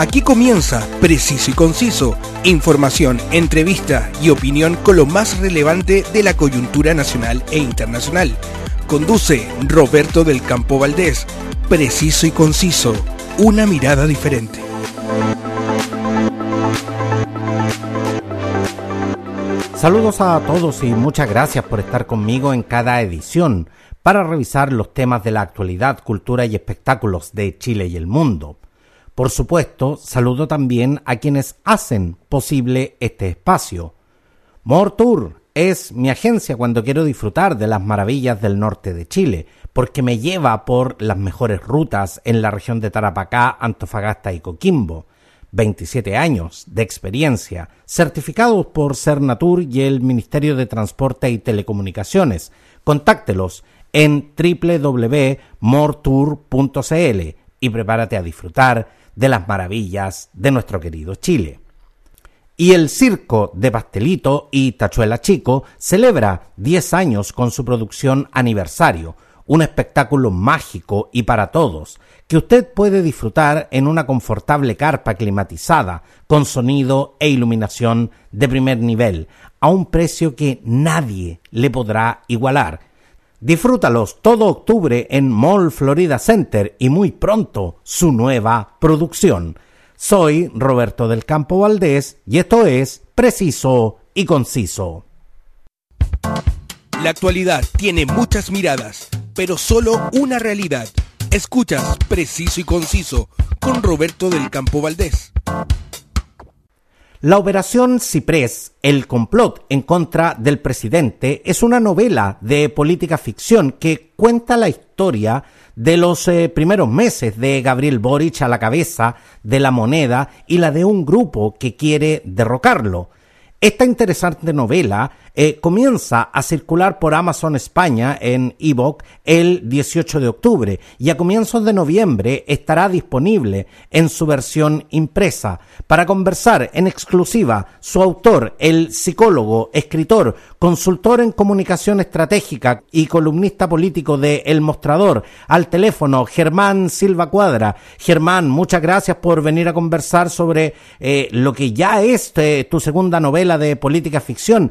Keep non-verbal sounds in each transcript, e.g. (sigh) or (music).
Aquí comienza Preciso y Conciso, información, entrevista y opinión con lo más relevante de la coyuntura nacional e internacional. Conduce Roberto del Campo Valdés. Preciso y Conciso, una mirada diferente. Saludos a todos y muchas gracias por estar conmigo en cada edición para revisar los temas de la actualidad, cultura y espectáculos de Chile y el mundo. Por supuesto, saludo también a quienes hacen posible este espacio. Mortour es mi agencia cuando quiero disfrutar de las maravillas del norte de Chile, porque me lleva por las mejores rutas en la región de Tarapacá, Antofagasta y Coquimbo. 27 años de experiencia, certificados por Cernatur y el Ministerio de Transporte y Telecomunicaciones. Contáctelos en www.mortour.cl y prepárate a disfrutar de las maravillas de nuestro querido Chile. Y el Circo de Pastelito y Tachuela Chico celebra 10 años con su producción aniversario, un espectáculo mágico y para todos, que usted puede disfrutar en una confortable carpa climatizada, con sonido e iluminación de primer nivel, a un precio que nadie le podrá igualar Disfrútalos todo octubre en Mall Florida Center y muy pronto su nueva producción. Soy Roberto del Campo Valdés y esto es Preciso y Conciso. La actualidad tiene muchas miradas, pero solo una realidad. Escuchas Preciso y Conciso con Roberto del Campo Valdés. La Operación Ciprés, el complot en contra del presidente, es una novela de política ficción que cuenta la historia de los eh, primeros meses de Gabriel Boric a la cabeza de la moneda y la de un grupo que quiere derrocarlo. Esta interesante novela eh, comienza a circular por Amazon España en ebook el 18 de octubre y a comienzos de noviembre estará disponible en su versión impresa. Para conversar en exclusiva, su autor, el psicólogo, escritor, consultor en comunicación estratégica y columnista político de El Mostrador, al teléfono Germán Silva Cuadra. Germán, muchas gracias por venir a conversar sobre eh, lo que ya es eh, tu segunda novela de política ficción.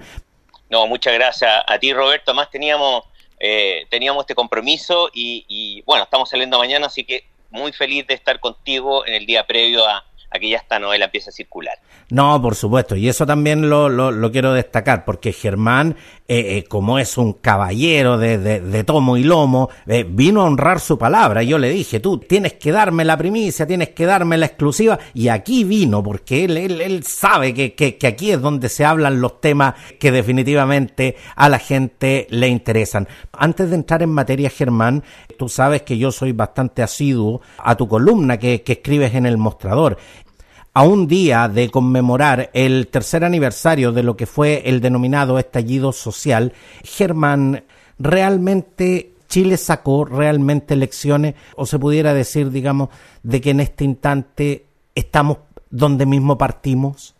No, muchas gracias a ti, Roberto. Además teníamos, eh, teníamos este compromiso y, y, bueno, estamos saliendo mañana, así que muy feliz de estar contigo en el día previo a, a que ya esta novela empiece a circular. No, por supuesto, y eso también lo, lo, quiero destacar, porque Germán, eh, eh, como es un caballero de, de, tomo y lomo, eh, vino a honrar su palabra. Yo le dije, tú tienes que darme la primicia, tienes que darme la exclusiva, y aquí vino, porque él, él, él sabe que, que, que aquí es donde se hablan los temas que definitivamente a la gente le interesan. Antes de entrar en materia, Germán, tú sabes que yo soy bastante asiduo a tu columna que, que escribes en el mostrador a un día de conmemorar el tercer aniversario de lo que fue el denominado estallido social, Germán, ¿realmente Chile sacó realmente lecciones o se pudiera decir, digamos, de que en este instante estamos donde mismo partimos?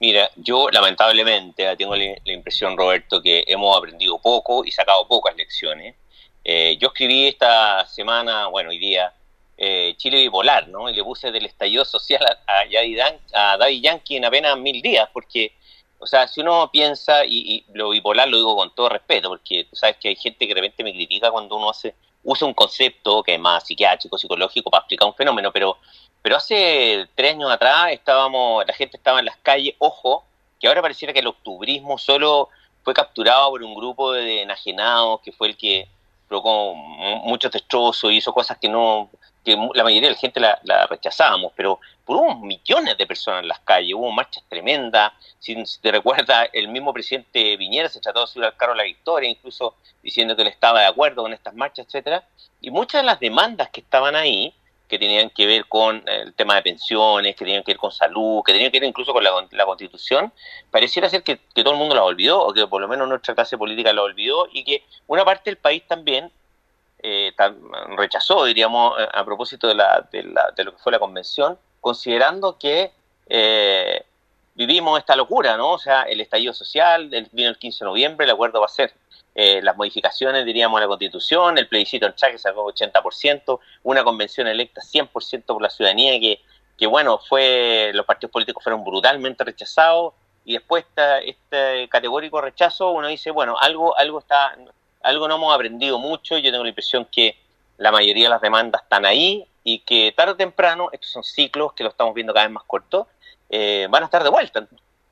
Mira, yo lamentablemente tengo la, impresión, Roberto, que hemos aprendido poco y sacado pocas lecciones. Eh, yo escribí esta semana, bueno, hoy día, eh, Chile bipolar, ¿no? Y le puse del estallido social a, a, Daddy Yankee en apenas mil días, porque, o sea, si uno piensa, y, lo bipolar lo digo con todo respeto, porque tú sabes que hay gente que de repente me critica cuando uno hace usa un concepto que es más psiquiátrico, psicológico para explicar un fenómeno, pero, pero hace tres años atrás estábamos, la gente estaba en las calles, ojo, que ahora pareciera que el octubrismo solo fue capturado por un grupo de enajenados que fue el que provocó muchos destrozos y hizo cosas que no que la mayoría de la gente la, rechazábamos, pero hubo millones de personas en las calles, hubo marchas tremendas, si, te recuerdas, el mismo presidente Viñera se trató de subir al carro a la victoria, incluso diciendo que él estaba de acuerdo con estas marchas, etcétera, y muchas de las demandas que estaban ahí, que tenían que ver con el tema de pensiones, que tenían que ver con salud, que tenían que ver incluso con la, constitución, pareciera ser que, que todo el mundo la olvidó, o que por lo menos nuestra clase política la olvidó, y que una parte del país también eh, rechazó, diríamos, eh, a propósito de, la, de, la, de, lo que fue la convención, considerando que eh, vivimos esta locura, ¿no? O sea, el estallido social, el, vino el 15 de noviembre, el acuerdo va a ser eh, las modificaciones, diríamos, a la Constitución, el plebiscito en Chávez sacó 80%, una convención electa 100% por la ciudadanía que que bueno, fue los partidos políticos fueron brutalmente rechazados y después de este categórico rechazo uno dice, bueno, algo, algo está, algo no hemos aprendido mucho, yo tengo la impresión que la mayoría de las demandas están ahí y que tarde o temprano, estos son ciclos que lo estamos viendo cada vez más cortos, eh, van a estar de vuelta.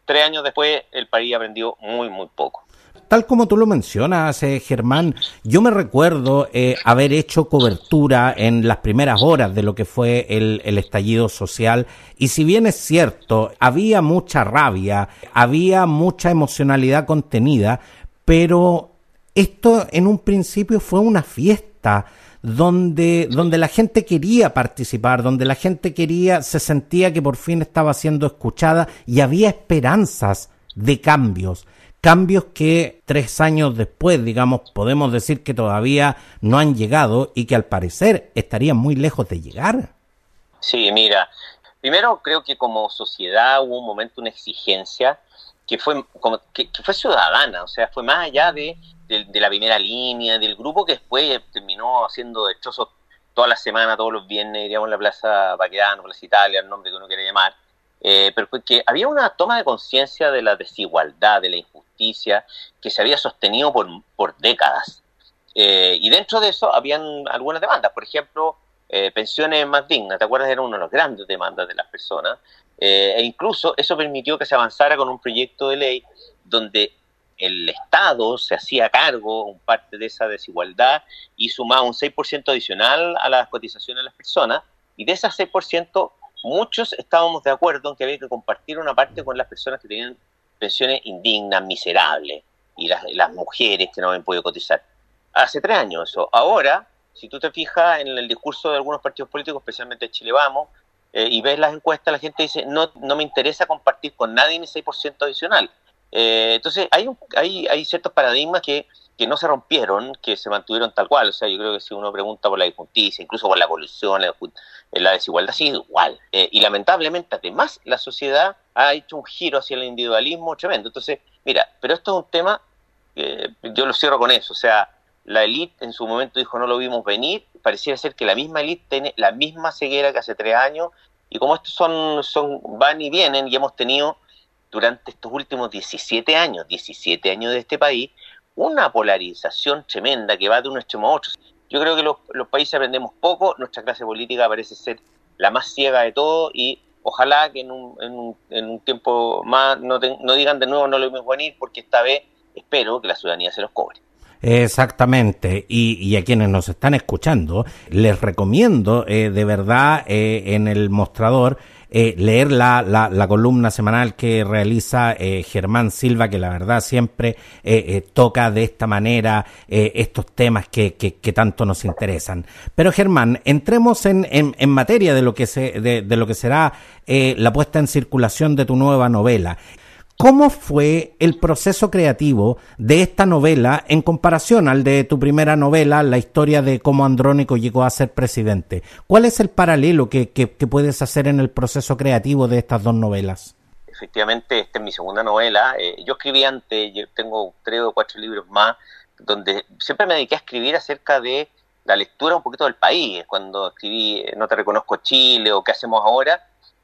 Tres años después el país aprendió muy, muy poco. Tal como tú lo mencionas, eh, Germán, yo me recuerdo eh, haber hecho cobertura en las primeras horas de lo que fue el, el, estallido social y si bien es cierto, había mucha rabia, había mucha emocionalidad contenida, pero esto en un principio fue una fiesta donde, donde la gente quería participar, donde la gente quería, se sentía que por fin estaba siendo escuchada y había esperanzas de cambios cambios que tres años después, digamos, podemos decir que todavía no han llegado y que al parecer estarían muy lejos de llegar. Sí, mira, primero creo que como sociedad hubo un momento, una exigencia que fue, como, que, fue ciudadana, o sea, fue más allá de, de, la primera línea, del grupo que después terminó haciendo destrozos toda la semana, todos los viernes, iríamos a la Plaza Baquedano, Plaza Italia, el nombre que uno quiera llamar, eh, pero que había una toma de conciencia de la desigualdad, de la injusticia, que se había sostenido por, por décadas. Eh, y dentro de eso habían algunas demandas, por ejemplo, eh, pensiones más dignas, ¿te acuerdas? Era una de las grandes demandas de las personas. e incluso eso permitió que se avanzara con un proyecto de ley donde el Estado se hacía cargo un parte de esa desigualdad y sumaba un 6% adicional a las cotizaciones de las personas, y de ese 6% muchos estábamos de acuerdo en que había que compartir una parte con las personas que tenían pensiones indignas, miserables, y las, mujeres que no habían podido cotizar. Hace tres años eso. Ahora, si tú te fijas en el discurso de algunos partidos políticos, especialmente Chile Vamos, eh, y ves las encuestas, la gente dice, no, no me interesa compartir con nadie mi 6% adicional. Eh, entonces, hay, hay, hay ciertos paradigmas que que no se rompieron, que se mantuvieron tal cual. O sea, yo creo que si uno pregunta por la injusticia, incluso por la colusión, la, desigualdad, sigue igual. Eh, y lamentablemente, además, la sociedad ha hecho un giro hacia el individualismo tremendo. Entonces, mira, pero esto es un tema, que yo lo cierro con eso. O sea, la élite en su momento dijo no lo vimos venir, pareciera ser que la misma élite tiene la misma ceguera que hace tres años, y como estos son, son, van y vienen, y hemos tenido durante estos últimos 17 años, 17 años de este país, una polarización tremenda que va de un extremo a otro. Yo creo que los, países aprendemos poco, nuestra clase política parece ser la más ciega de todo y ojalá que en un, en un, en un tiempo más no, no digan de nuevo no lo vimos venir porque esta vez espero que la ciudadanía se los cobre. Exactamente, y, y, a quienes nos están escuchando, les recomiendo eh, de verdad eh, en el mostrador eh, leer la, la, la, columna semanal que realiza eh, Germán Silva, que la verdad siempre eh, toca de esta manera estos temas que, que, que, tanto nos interesan. Pero Germán, entremos en, en, en materia de lo que, se, de, de lo que será la puesta en circulación de tu nueva novela. ¿Cómo fue el proceso creativo de esta novela en comparación al de tu primera novela, la historia de cómo Andrónico llegó a ser presidente? ¿Cuál es el paralelo que, puedes hacer en el proceso creativo de estas dos novelas? Efectivamente, esta es mi segunda novela. Eh, yo escribí antes, yo tengo tres o cuatro libros más, donde siempre me dediqué a escribir acerca de la lectura un poquito del país. Cuando escribí eh, No te reconozco Chile o ¿Qué hacemos ahora?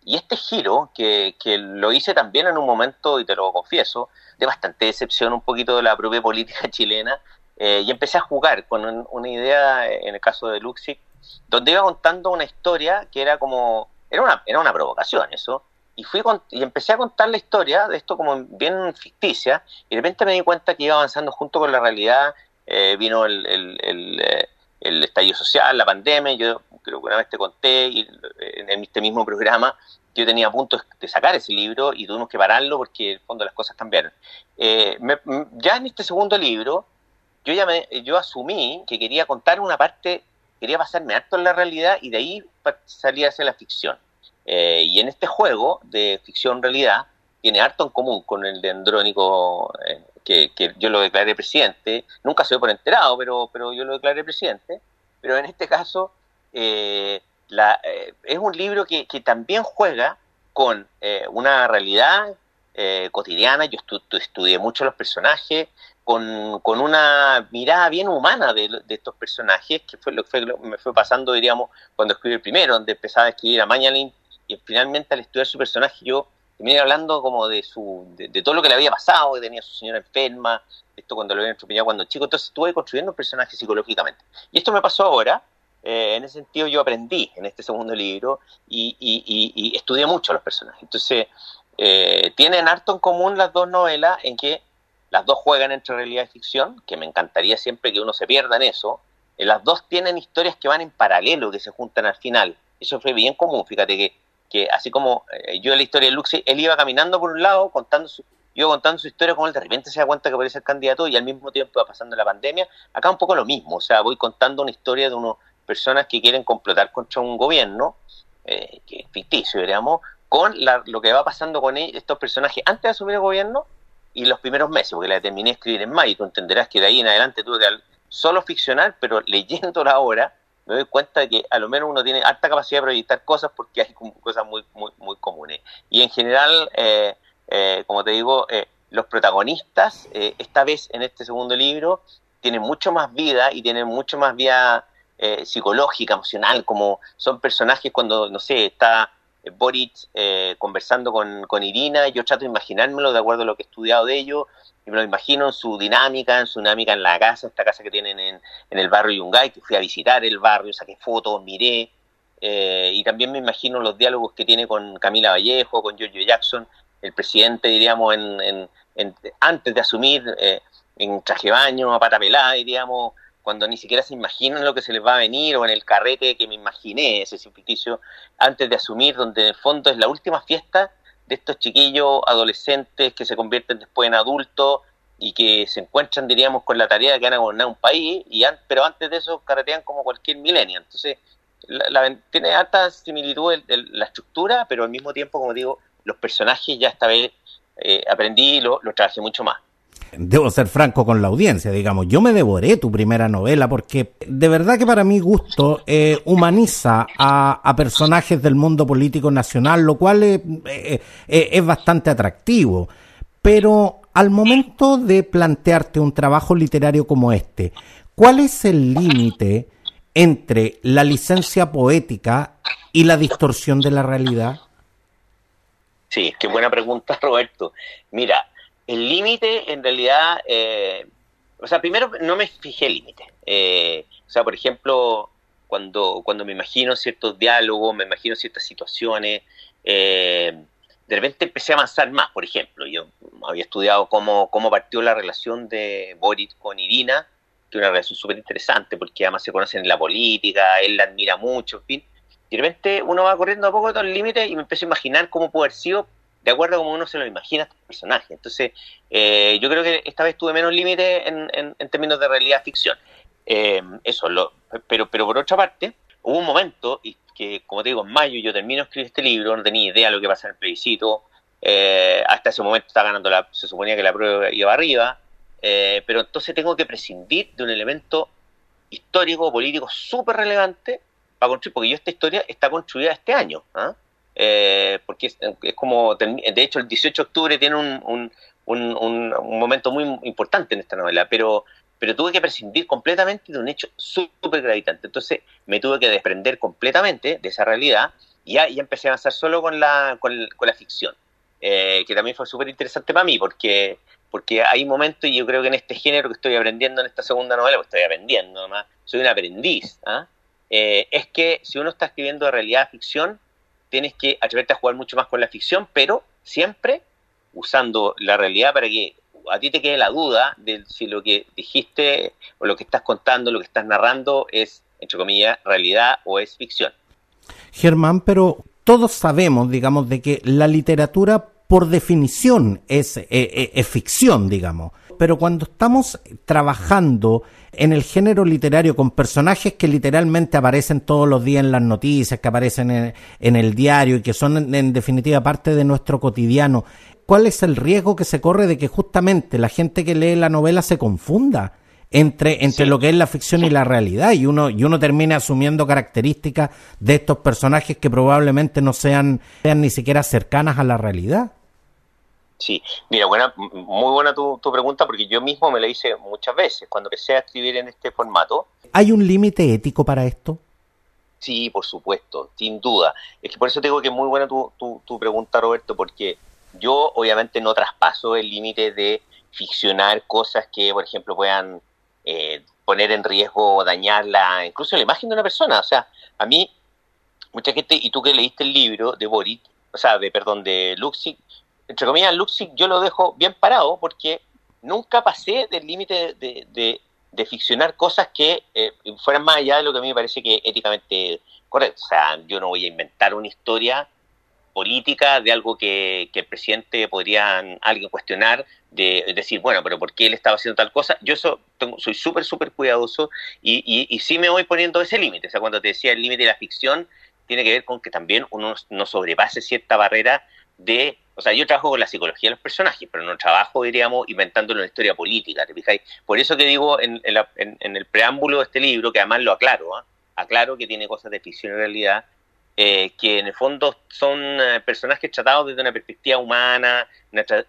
Y este giro, que, que, lo hice también en un momento, y te lo confieso, de bastante decepción un poquito de la propia política (laughs) chilena, eh, y empecé a jugar con una idea, en el caso de Luxic, donde iba contando una historia que era como, era una, era una provocación eso, y, fui y empecé a contar la historia de esto como bien ficticia, y de repente me di cuenta que iba avanzando junto con la realidad, eh, vino el, el, eh, estallido social, la pandemia, yo creo que una vez te conté y en este mismo programa yo tenía a punto de sacar ese libro y tuvimos que pararlo porque en el fondo las cosas cambiaron. Eh, ya en este segundo libro, yo ya me, yo asumí que quería contar una parte, quería pasarme harto en la realidad y de ahí salía hacia la ficción. Eh, y en este juego de ficción-realidad tiene harto en común con el de Andrónico, eh, que, yo lo declaré presidente. Nunca se ve por enterado, pero, pero yo lo declaré presidente. Pero en este caso, eh, la, eh, es un libro que, que, también juega con eh, una realidad eh, cotidiana. Yo estudié mucho los personajes, con, con, una mirada bien humana de, de, estos personajes, que fue lo que me fue pasando, diríamos, cuando escribí el primero, donde empezaba a escribir a Mañalin y finalmente al estudiar su personaje yo terminé hablando como de su de, todo lo que le había pasado, que tenía su señora enferma, esto cuando lo había atropellado cuando chico, entonces estuve construyendo un personaje psicológicamente. Y esto me pasó ahora, eh, en ese sentido yo aprendí en este segundo libro y, y, estudié mucho a los personajes. Entonces, eh, tienen harto en común las dos novelas en que las dos juegan entre realidad y ficción, que me encantaría siempre que uno se pierda en eso. Eh, las dos tienen historias que van en paralelo, que se juntan al final. Eso fue bien común, fíjate que, que así como eh, yo la historia de Luxe, él iba caminando por un lado, contando su, iba contando su historia, como él de repente se da cuenta que puede ser candidato y al mismo tiempo va pasando la pandemia. Acá un poco lo mismo, o sea, voy contando una historia de unas personas que quieren complotar contra un gobierno, eh, que es ficticio, digamos, con lo que va pasando con estos personajes antes de asumir el gobierno y los primeros meses, porque la terminé de escribir en mayo, y tú entenderás que de ahí en adelante tuve que solo ficcionar, pero (laughs) leyéndola ahora me doy cuenta de que a lo menos uno tiene alta capacidad de proyectar cosas porque hay cosas muy, muy, muy comunes. Y en general, eh, eh, como te digo, los protagonistas, esta vez en este segundo libro, tienen mucho más vida y tienen mucho más vida psicológica, emocional, como son personajes cuando, no sé, está Boric eh, conversando con, con, Irina, yo trato de imaginármelo de acuerdo a lo que he estudiado de ellos, y me lo imagino en su dinámica, en su dinámica en la casa, esta casa que tienen en, en el barrio Yungay, que fui a visitar el barrio, saqué fotos, miré, eh, y también me imagino los diálogos que tiene con Camila Vallejo, con Giorgio Jackson, el presidente, diríamos, en, en, antes de asumir eh, en traje baño, a pata pelada, diríamos, cuando ni siquiera se imaginan lo que se les va a venir, o en el carrete que me imaginé, ese ficticio, antes de asumir, donde en el fondo es la última fiesta de estos chiquillos adolescentes que se convierten después en adultos y que se encuentran, diríamos, con la tarea de que van a gobernar un país, y pero antes de eso carretean como cualquier milenio. Entonces, tiene alta similitud la estructura, pero al mismo tiempo, como digo, los personajes ya esta vez eh, aprendí y lo, lo trabajé mucho más debo ser franco con la audiencia, digamos, yo me devoré tu primera novela porque de verdad que para mi gusto eh, humaniza a, personajes del mundo político nacional, lo cual es, eh, eh, es bastante atractivo. Pero al momento de plantearte un trabajo literario como este, ¿cuál es el límite entre la licencia poética y la distorsión de la realidad? Sí, qué buena pregunta, (laughs) Roberto. Mira, el límite, en realidad, eh, o sea, primero no me fijé límite. Eh, o sea, por ejemplo, cuando, cuando me imagino ciertos diálogos, me imagino ciertas situaciones, eh, de repente empecé a avanzar más. Por ejemplo, yo había estudiado cómo, cómo partió la relación de Boris con Irina, que es una relación súper interesante, porque además se conocen en la política, él la admira mucho, en fin. De repente uno va corriendo a poco todo el límite y me empecé a imaginar cómo puede haber sido de acuerdo a cómo uno se lo imagina a este personaje. Entonces, eh, yo creo que esta vez tuve menos límite en, en, términos de realidad ficción. Eh, eso, lo, pero, pero por otra parte, hubo un momento, y que como te digo, en mayo yo termino de escribir este libro, no tenía idea de lo que iba a ser el plebiscito, eh, hasta ese momento estaba ganando la, se suponía que la prueba iba arriba, pero entonces tengo que prescindir de un elemento histórico, político súper relevante para construir, porque yo esta historia está construida este año. ¿ah? Eh, porque es, como, de hecho el 18 de octubre tiene un, un, un, momento muy importante en esta novela, pero, pero tuve que prescindir completamente de un hecho súper gravitante. Entonces me tuve que desprender completamente de esa realidad y ya, empecé a avanzar solo con la, con, la ficción, eh, que también fue súper interesante para mí, porque, porque hay momentos, y yo creo que en este género que estoy aprendiendo en esta segunda novela, pues estoy aprendiendo nomás, soy un aprendiz, ¿ah? eh, es que si uno está escribiendo realidad ficción, tienes que atreverte a jugar mucho más con la ficción, pero siempre usando la realidad para que a ti te quede la duda de si lo que dijiste o lo que estás contando, lo que estás narrando es, entre comillas, realidad o es ficción. Germán, pero todos sabemos, digamos, de que la literatura por definición es, eh, eh, ficción, digamos. Pero cuando estamos trabajando en el género literario con personajes que literalmente aparecen todos los días en las noticias, que aparecen en, el diario y que son en, definitiva parte de nuestro cotidiano, ¿cuál es el riesgo que se corre de que justamente la gente que lee la novela se confunda? entre, entre lo que es la ficción y la realidad y uno, y uno termina asumiendo características de estos personajes que probablemente no sean, sean ni siquiera cercanas a la realidad. Sí, mira, buena, muy buena tu, pregunta porque yo mismo me la hice muchas veces cuando empecé a escribir en este formato. ¿Hay un límite ético para esto? Sí, por supuesto, sin duda. Es que por eso tengo que es muy buena tu, tu, pregunta, Roberto, porque yo obviamente no traspaso el límite de ficcionar cosas que, por ejemplo, puedan eh, poner en riesgo o dañar la, incluso la imagen de una persona. O sea, a mí, mucha gente, y tú que leíste el libro de Borit, o sea, de, perdón, de Luxic, entre comillas, Luxic yo lo dejo bien parado porque nunca pasé del límite de, de ficcionar cosas que eh, fueran más allá de lo que a mí me parece que éticamente correcto. O sea, yo no voy a inventar una historia política de algo que, el presidente podría alguien cuestionar, de, decir, bueno, pero ¿por qué él estaba haciendo tal cosa? Yo eso soy súper, súper cuidadoso y, y, y, sí me voy poniendo ese límite. O sea, cuando te decía el límite de la ficción, tiene que ver con que también uno no sobrepase cierta barrera de o sea, yo trabajo con la psicología de los personajes, pero no trabajo, diríamos, inventando una historia política, ¿te fijáis? Por eso que digo en, el preámbulo de este libro, que además lo aclaro, ¿ah? aclaro que tiene cosas de ficción en realidad, eh, que en el fondo son eh, personajes tratados desde una perspectiva humana,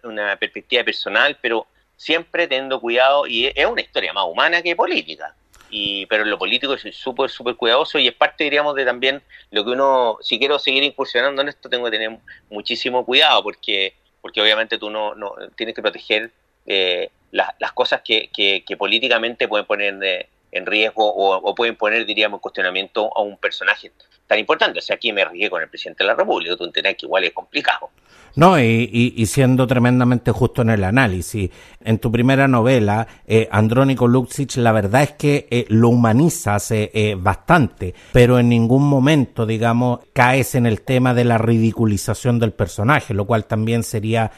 una, perspectiva personal, pero siempre teniendo cuidado, y es una historia más humana que política y pero en lo político soy súper, súper cuidadoso y es parte, diríamos, de también lo que uno, si quiero seguir incursionando en esto, tengo que tener muchísimo cuidado porque, porque obviamente tú no, no tienes que proteger eh, las, las cosas que, que, políticamente pueden poner en riesgo o, pueden poner, diríamos, en cuestionamiento a un personaje tan importante. O sea, aquí me arriesgué con el presidente de la República, tú entiendes que igual es complicado. No, y, siendo tremendamente justo en el análisis. En tu primera novela, eh, Andrónico Luxic, la verdad es que eh, lo humanizas eh, bastante, pero en ningún momento, digamos, caes en el tema de la ridiculización del personaje, lo cual también sería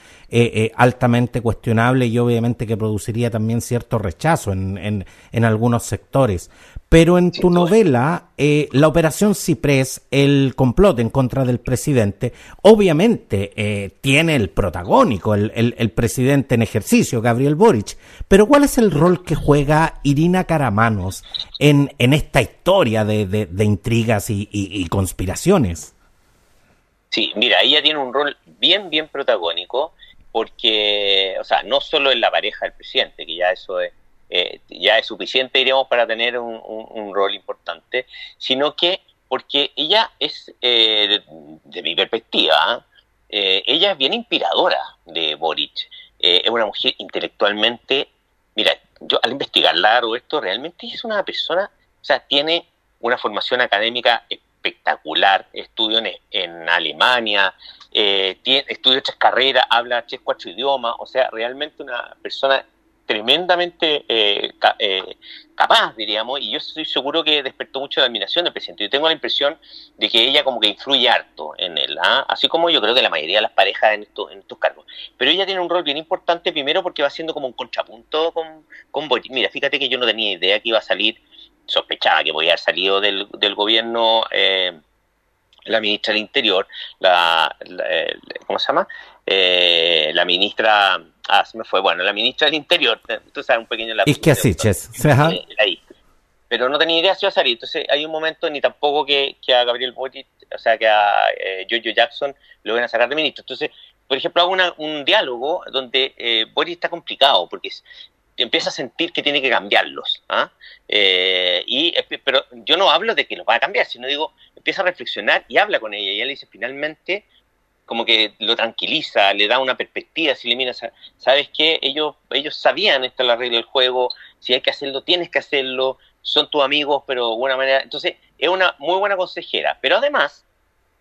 altamente cuestionable y obviamente que produciría también cierto rechazo en, en, en algunos sectores. Pero en tu novela, eh, la operación Ciprés, el complot en contra del presidente, obviamente eh, tiene el protagónico, el, el, presidente en ejercicio, Gabriel Boric. Pero ¿cuál es el rol que juega Irina Caramanos en, en esta historia de, de, intrigas y, y, conspiraciones? Sí, mira, ella tiene un rol bien, bien protagónico, porque, o sea, no solo en la pareja del presidente, que ya eso es eh, ya es suficiente, diríamos, para tener un, rol importante, sino que porque ella es, eh, de, mi perspectiva, eh, ella es bien inspiradora de Boric. es una mujer intelectualmente, mira, yo al investigarla, esto realmente es una persona, o sea, tiene una formación académica espectacular, estudió en, Alemania, tiene, estudió tres carreras, habla tres, cuatro idiomas, o sea, realmente una persona tremendamente eh, eh, capaz, diríamos, y yo estoy seguro que despertó mucho de admiración del presidente. Yo tengo la impresión de que ella como que influye harto en él, ¿ah? así como yo creo que la mayoría de las parejas en estos, en estos cargos. Pero ella tiene un rol bien importante, primero porque va siendo como un contrapunto con, con Mira, fíjate que yo no tenía idea que iba a salir, sospechaba que podía haber salido del, del gobierno eh, la ministra del Interior, la, ¿cómo se llama? la ministra Ah, se me fue. Bueno, la ministra del Interior, tú sabes, un pequeño lapsus. que así, ahí. Pero no tenía idea si iba a salir. Entonces hay un momento, ni tampoco que, que a Gabriel Boric, o sea, que a eh, Jojo Jackson lo van a sacar de ministro. Entonces, por ejemplo, hago un diálogo donde eh, Boris está complicado porque empieza a sentir que tiene que cambiarlos. ¿ah? Eh, y, pero yo no hablo de que los va a cambiar, sino digo, empieza a reflexionar y habla con ella. Y ella le dice, finalmente, como que lo tranquiliza, le da una perspectiva, si le mira, sabes qué, ellos, ellos sabían esta es la regla del juego, si hay que hacerlo, tienes que hacerlo, son tus amigos, pero de buena manera, entonces es una muy buena consejera, pero además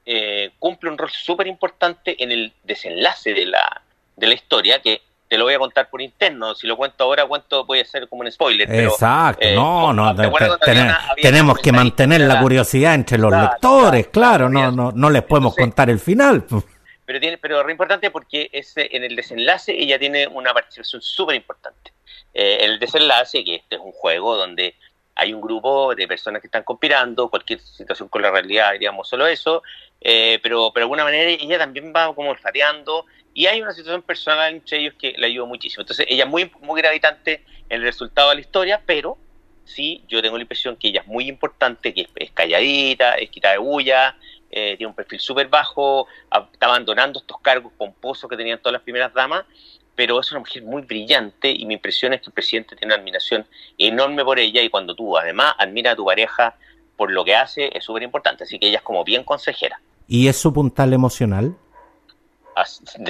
eh, cumple un rol súper importante en el desenlace de la, de la historia, que te lo voy a contar por interno. Si lo cuento ahora, cuento puede ser como un spoiler. Exacto, eh, no, no, tenemos que mantener la curiosidad entre los lectores, claro, no, no, no les podemos contar el final pero tiene pero es importante porque ese, en el desenlace ella tiene una participación súper importante. Eh, el desenlace, que este es un juego donde hay un grupo de personas que están conspirando, cualquier situación con la realidad, diríamos solo eso, eh, pero, pero de alguna manera ella también va como olfateando y hay una situación personal entre ellos que le ayuda muchísimo. Entonces ella es muy, muy gravitante en el resultado de la historia, pero sí, yo tengo la impresión que ella es muy importante, que es, calladita, es quitada de bulla, eh, tiene un perfil súper bajo, está abandonando estos cargos pomposos que tenían todas las primeras damas, pero es una mujer muy brillante y mi impresión es que el presidente tiene una admiración enorme por ella y cuando tú además admiras a tu pareja por lo que hace es súper importante. Así que ella es como bien consejera. ¿Y es su puntal emocional?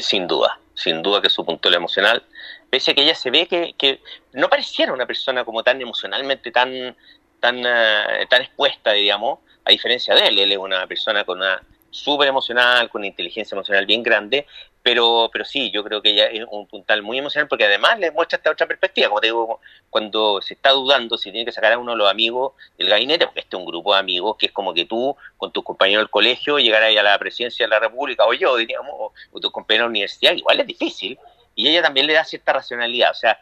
sin duda, sin duda que es su puntal emocional. Pese a que ella se ve que, que no pareciera una persona como tan emocionalmente tan, tan, eh, tan expuesta, digamos, a diferencia de él. Él es una persona con una súper emocional, con una inteligencia emocional bien grande, pero, pero sí, yo creo que ella es un puntal muy emocional porque además le muestra esta otra perspectiva, como te digo, cuando se está dudando si tiene que sacar a uno de los amigos del gabinete, porque este es un grupo de amigos que es como que tú, con tus compañeros del colegio, llegar ahí a la presidencia de la República, o yo, diríamos, o, tus compañeros de la universidad, igual es difícil, y ella también le da cierta racionalidad, o sea,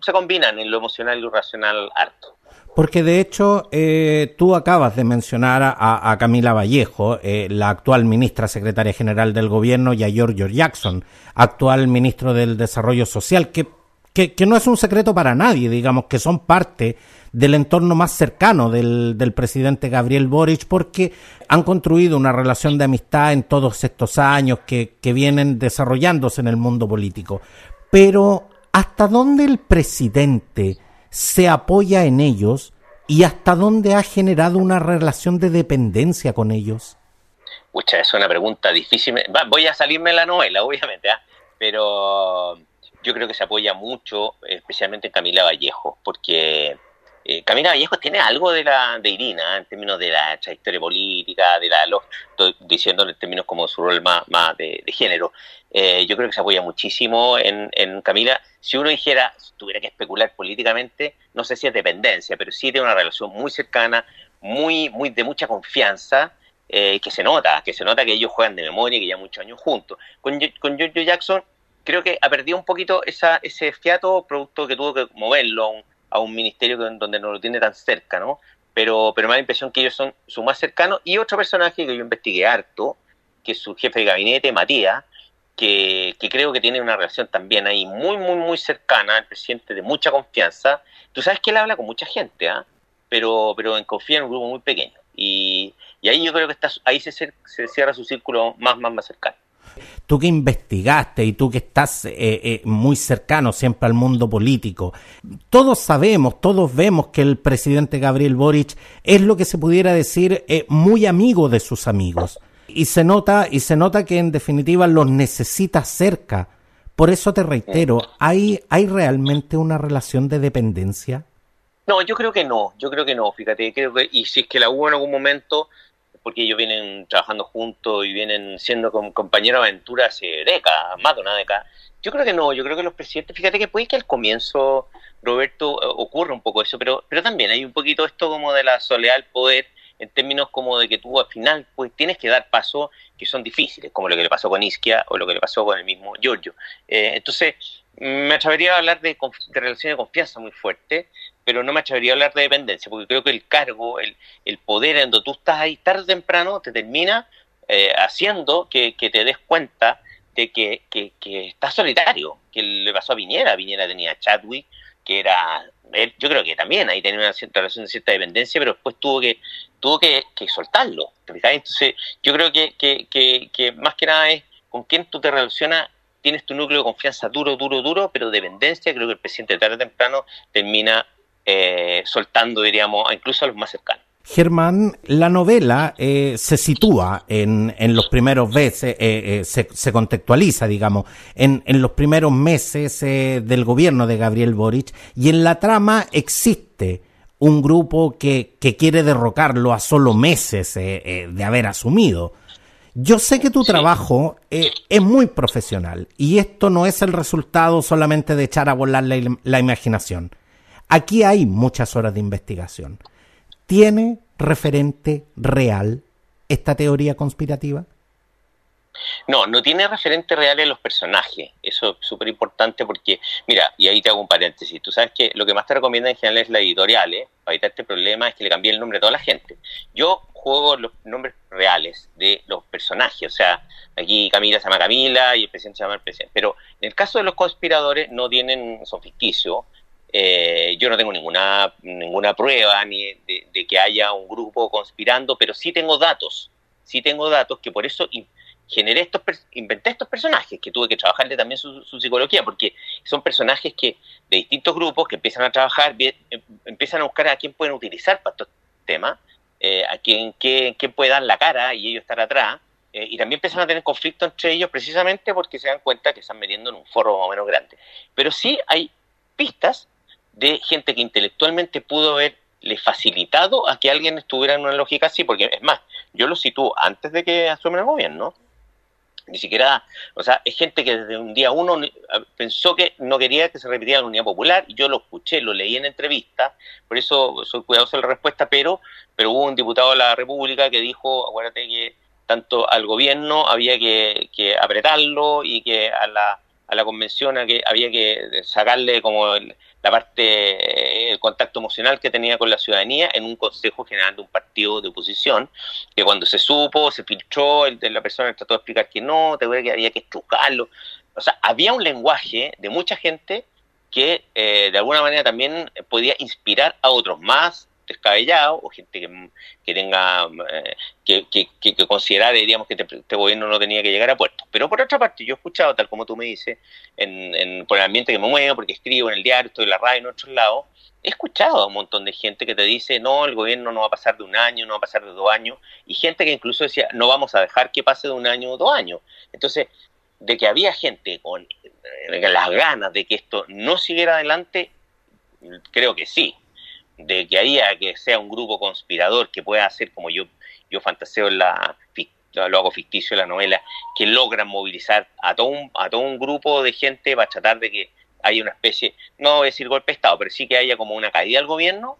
se combinan en lo emocional y lo racional harto. Porque de hecho eh, tú acabas de mencionar a, Camila Vallejo, eh, la actual ministra secretaria general del gobierno, y a Giorgio Jackson, actual ministro del Desarrollo Social, que, que, no es un secreto para nadie, digamos, que son parte del entorno más cercano del, del presidente Gabriel Boric, porque han construido una relación de amistad en todos estos años que, que vienen desarrollándose en el mundo político. Pero, ¿hasta dónde el presidente se apoya en ellos y hasta dónde ha generado una relación de dependencia con ellos? Pucha, es una pregunta difícil. Voy a salirme de la novela, (laughs) obviamente, ¿ah? pero yo creo que se apoya mucho, especialmente en Camila Vallejo, porque eh, Camila Vallejo tiene algo de la de Irina en términos de la trayectoria política, de la estoy diciendo en términos como su rol más de, género. Eh, yo creo que se apoya muchísimo en, en, Camila. Si uno dijera, tuviera que especular políticamente, no sé si es dependencia, pero sí tiene una relación muy cercana, muy, muy de mucha confianza. Eh, que se nota, que se nota que ellos juegan de memoria, que ya muchos años juntos. Con, con Giorgio Jackson creo que ha perdido un poquito esa, ese fiato producto que tuvo que moverlo a un ministerio donde no lo tiene tan cerca, ¿no? Pero, pero me da la impresión que ellos son su más cercanos. Y otro personaje que yo investigué harto, que es su jefe de gabinete, Matías, que, que, creo que tiene una relación también ahí muy, muy, muy cercana al presidente, de mucha confianza. Tú sabes que él habla con mucha gente, ¿ah? pero, pero en confía en un grupo muy pequeño. Y, y ahí yo creo que está, ahí se, se cierra su círculo más, más, más cercano. Tú que investigaste y tú que estás eh, eh, muy cercano siempre al mundo político, todos sabemos, todos vemos que el presidente Gabriel Boric es lo que se pudiera decir eh, muy amigo de sus amigos. Y se nota, y se nota que en definitiva los necesita cerca. Por eso te reitero, ¿hay, ¿hay realmente una relación de dependencia? No, yo creo que no, yo creo que no, fíjate, creo que, y si es que la hubo en algún momento, porque ellos vienen trabajando juntos y vienen siendo compañeros de aventura hace décadas, más de una década. Yo creo que no, yo creo que los presidentes, fíjate que puede que al comienzo, Roberto, eh, ocurra un poco eso, pero, pero también hay un poquito esto como de la soledad del poder, en términos como de que tú al final pues tienes que dar pasos que son difíciles, como lo que le pasó con Isquia o lo que le pasó con el mismo Giorgio. Eh, entonces, me atrevería a hablar de, de relaciones de confianza muy fuerte, pero no me atrevería a hablar de dependencia, porque creo que el cargo, el, el poder en donde tú estás ahí tarde o temprano, te termina eh, haciendo que, te des cuenta de que, que, estás solitario, que le pasó a Viñera, Viñera tenía a Chadwick, que era, yo creo que también ahí tenía una cierta relación de cierta dependencia, pero después tuvo que tuvo que, soltarlo, Entonces, yo creo que, que, que más que nada es con quién tú te relacionas tienes tu núcleo de confianza duro, duro, duro, pero dependencia, creo que el presidente tarde o temprano termina eh, soltando, diríamos, incluso a los más cercanos. Germán, la novela eh, se sitúa en, en, los primeros meses, eh, se, se, contextualiza, digamos, en, en los primeros meses del gobierno de Gabriel Boric y en la trama existe un grupo que, que quiere derrocarlo a solo meses de haber asumido. Yo sé que tu trabajo es muy profesional y esto no es el resultado solamente de echar a volar la imaginación. Aquí hay muchas horas de investigación. ¿Tiene referente real esta teoría conspirativa? No, no tiene referente real en los personajes. Eso es súper importante porque, mira, y ahí te hago un paréntesis. Tú sabes que lo que más te recomienda en general es la editorial, ¿eh? Para evitar este problema es que le cambie el nombre a toda la gente. Yo juego los nombres reales de los personajes. O sea, aquí Camila se llama Camila y el presidente se llama el presidente. Pero en el caso de los conspiradores no tienen, son ficticios eh, yo no tengo ninguna, ninguna prueba ni que haya un grupo conspirando, pero sí tengo datos, sí tengo datos que por eso generé estos, inventé estos personajes, que tuve que trabajarle también su, psicología, porque son personajes que de distintos grupos que empiezan a trabajar, em, empiezan a buscar a quién pueden utilizar para estos temas, eh, a quién, qué, puede dar la cara y ellos estar atrás. Eh, y también empiezan a tener conflicto entre ellos precisamente porque se dan cuenta que están metiendo en un foro más o menos grande. Pero sí hay pistas de gente que intelectualmente pudo haberle facilitado a que alguien estuviera en una lógica así, porque es más, yo lo sitúo antes de que asumen el gobierno, ni siquiera, o sea, es gente que desde un día uno pensó que no quería que se repitiera la unidad popular, yo lo escuché, lo leí en entrevista, por eso soy cuidadoso de la respuesta, pero, pero hubo un diputado de la República que dijo, acuérdate que tanto al gobierno había que, que apretarlo y que a la, a la convención había que sacarle como la parte, el contacto emocional que tenía con la ciudadanía en un Consejo General de un partido de oposición, que cuando se supo, se filtró, la persona trató de explicar que no, te que había que estrucarlo. O sea, había un lenguaje de mucha gente que eh, de alguna manera también podía inspirar a otros más descabellado o gente que, que tenga eh, que, que, que, considerara diríamos que este, gobierno no tenía que llegar a puerto. Pero por otra parte yo he escuchado tal como tú me dices en, por el ambiente que me muevo porque escribo en el diario estoy en la radio en otros lados he escuchado a un montón de gente que te dice no el gobierno no va a pasar de un año no va a pasar de dos años y gente que incluso decía no vamos a dejar que pase de un año o dos años entonces de que había gente con eh, las ganas de que esto no siguiera adelante creo que sí de que haya que sea un grupo conspirador que pueda hacer como yo yo fantaseo en la lo hago ficticio en la novela que logran movilizar a todo un, a todo un grupo de gente para tratar de que haya una especie no voy a decir golpe de estado pero sí que haya como una caída al gobierno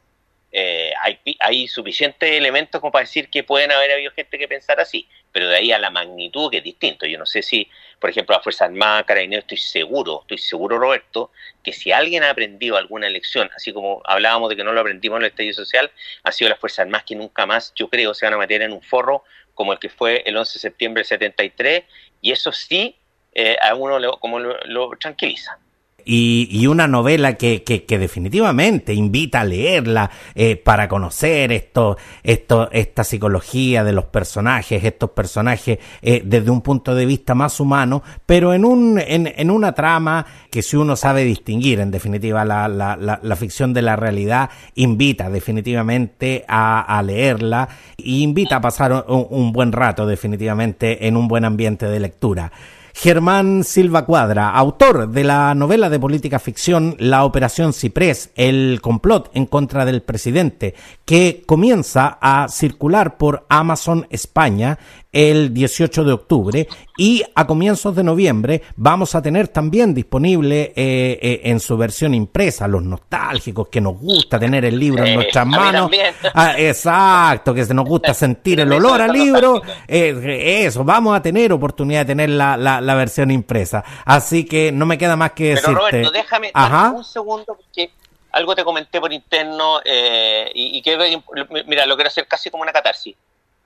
eh, hay, hay suficientes elementos como para decir que pueden haber habido gente que pensara así, pero de ahí a la magnitud que es distinto. Yo no sé si, por ejemplo, la Fuerza Armada, Carabineros, estoy seguro, estoy seguro, Roberto, que si alguien ha aprendido alguna lección, así como hablábamos de que no lo aprendimos en el estadio social, ha sido las Fuerzas Armadas que nunca más, yo creo, se van a meter en un forro como el que fue el 11 de septiembre del 73, y eso sí eh, a uno lo, como lo tranquiliza y, una novela que, que, definitivamente invita a leerla eh, para conocer esto, esto, esta psicología de los personajes, estos personajes eh, desde un punto de vista más humano, pero en, un, en, en, una trama que si uno sabe distinguir, en definitiva, la, la, la, ficción de la realidad, invita definitivamente a, a leerla e invita a pasar un buen rato definitivamente en un buen ambiente de lectura. Germán Silva Cuadra, autor de la novela de política ficción La Operación Ciprés, el complot en contra del presidente, que comienza a circular por Amazon España el 18 de octubre y a comienzos de noviembre vamos a tener también disponible eh, eh, en su versión impresa, los nostálgicos que nos gusta tener el libro en nuestras manos. Ah, exacto, que se nos gusta (laughs) sentir el olor al libro. Eh, eso, vamos a tener oportunidad de tener la, la, versión impresa. Así que no me queda más que decirte. Pero Roberto, déjame un segundo porque algo te comenté por interno y, y que, mira, lo quiero hacer casi como una catarsis.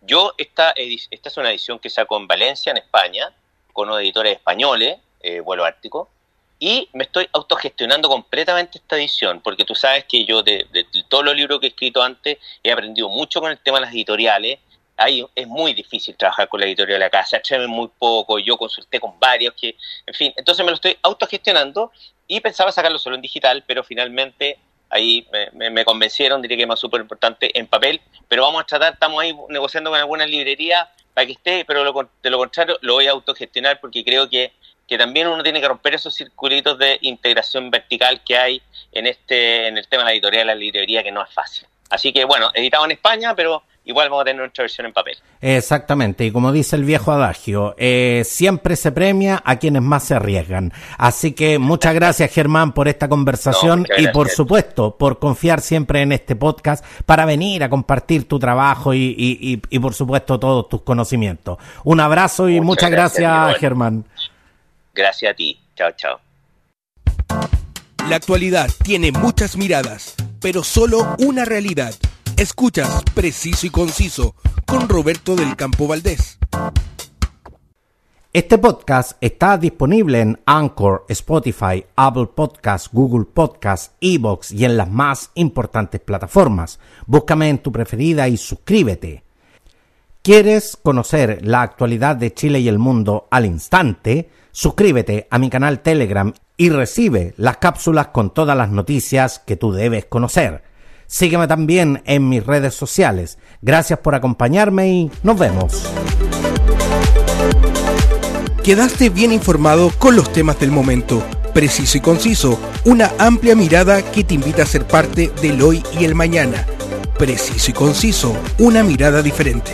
Yo, esta, esta es una edición que saco en Valencia, en España, con unos editores españoles, eh, Vuelo Ártico, y me estoy autogestionando completamente esta edición, porque tú sabes que yo de, todos los libros que he escrito antes he aprendido mucho con el tema de las editoriales. Ahí es muy difícil trabajar con la editorial de acá, se atreven muy poco, yo consulté con varios, que, en fin, entonces me lo estoy autogestionando y pensaba sacarlo solo en digital, pero finalmente ahí me, convencieron, diría que es más súper importante en papel, pero vamos a tratar, estamos ahí negociando con algunas librerías para que esté, pero de lo contrario lo voy a autogestionar porque creo que, que también uno tiene que romper esos circulitos de integración vertical que hay en este en el tema de la editorial de la librería que no es fácil. Así que bueno, editado en España, pero igual vamos a tener nuestra versión en papel. Exactamente, y como dice el viejo adagio, eh, siempre se premia a quienes más se arriesgan. Así que muchas (laughs) gracias Germán por esta conversación y por supuesto por confiar siempre en este podcast para venir a compartir tu trabajo y, y, por supuesto todos tus conocimientos. Un abrazo y muchas, gracias Germán. Gracias a ti, chao, chao. La actualidad tiene muchas miradas, pero solo una realidad Escuchas Preciso y Conciso con Roberto del Campo Valdés. Este podcast está disponible en Anchor, Spotify, Apple Podcasts, Google Podcasts, Evox y en las más importantes plataformas. Búscame en tu preferida y suscríbete. ¿Quieres conocer la actualidad de Chile y el mundo al instante? Suscríbete a mi canal Telegram y recibe las cápsulas con todas las noticias que tú debes conocer. Sígueme también en mis redes sociales. Gracias por acompañarme y nos vemos. Quedaste bien informado con los temas del momento, preciso y conciso, una amplia mirada que te invita a ser parte del hoy y el mañana. Preciso y conciso, una mirada diferente.